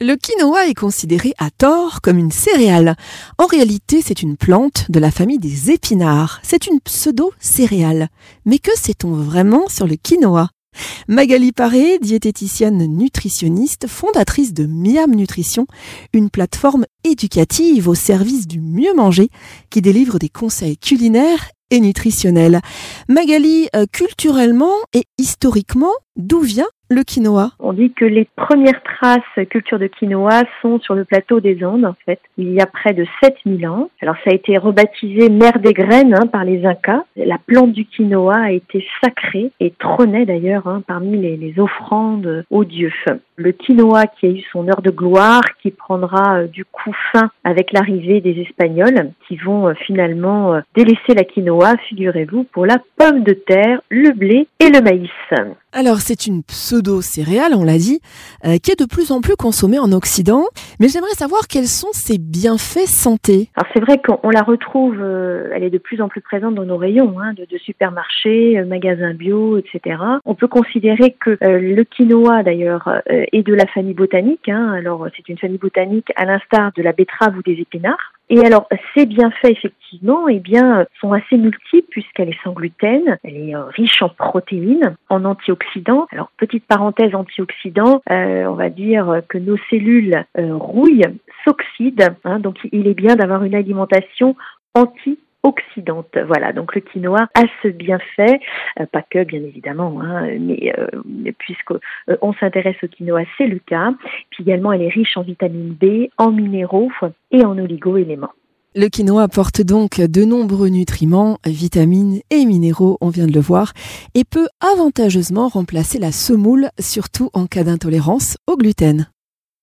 Le quinoa est considéré à tort comme une céréale. En réalité, c'est une plante de la famille des épinards. C'est une pseudo-céréale. Mais que sait-on vraiment sur le quinoa? Magali Paré, diététicienne nutritionniste, fondatrice de Miam Nutrition, une plateforme éducative au service du mieux manger qui délivre des conseils culinaires et nutritionnels. Magali, euh, culturellement et historiquement, d'où vient le quinoa On dit que les premières traces culture de quinoa sont sur le plateau des Andes, en fait, il y a près de 7000 ans. Alors ça a été rebaptisé mer des graines hein, par les Incas. La plante du quinoa a été sacrée et trônait d'ailleurs hein, parmi les, les, offrandes aux dieux. Le quinoa qui a eu son heure de gloire, qui prendra euh, du coup fin avec l'arrivée des Espagnols, qui vont euh, finalement euh, délaisser la quinoa, figurez-vous, pour la pomme de terre, le blé et le maïs. Alors c'est une pseudo-céréale, on l'a dit, euh, qui est de plus en plus consommée en Occident. Mais j'aimerais savoir quels sont ses bienfaits santé. Alors c'est vrai qu'on la retrouve, euh, elle est de plus en plus présente dans nos rayons hein, de, de, supermarchés, euh, magasins bio, etc. On peut considérer que le quinoa d'ailleurs est de la famille botanique. Hein. alors c'est une famille botanique à l'instar de la betterave ou des épinards. Et alors, ces bienfaits, effectivement, eh bien, sont assez multiples puisqu'elle est sans gluten, elle est euh, riche en protéines, en antioxydants. Alors, petite parenthèse antioxydants, euh, on va dire que nos cellules euh, rouillent, s'oxydent, hein, donc il est bien d'avoir une alimentation anti oxydante. Voilà, donc le quinoa a ce bienfait, euh, pas que bien évidemment, hein, mais, euh, puisque euh, on s'intéresse au quinoa, c'est le cas. Puis également, elle est riche en vitamine B, en minéraux et en oligo-éléments. Le quinoa apporte donc de nombreux nutriments, vitamines et minéraux, on vient de le voir, et peut avantageusement remplacer la semoule, surtout en cas d'intolérance au gluten.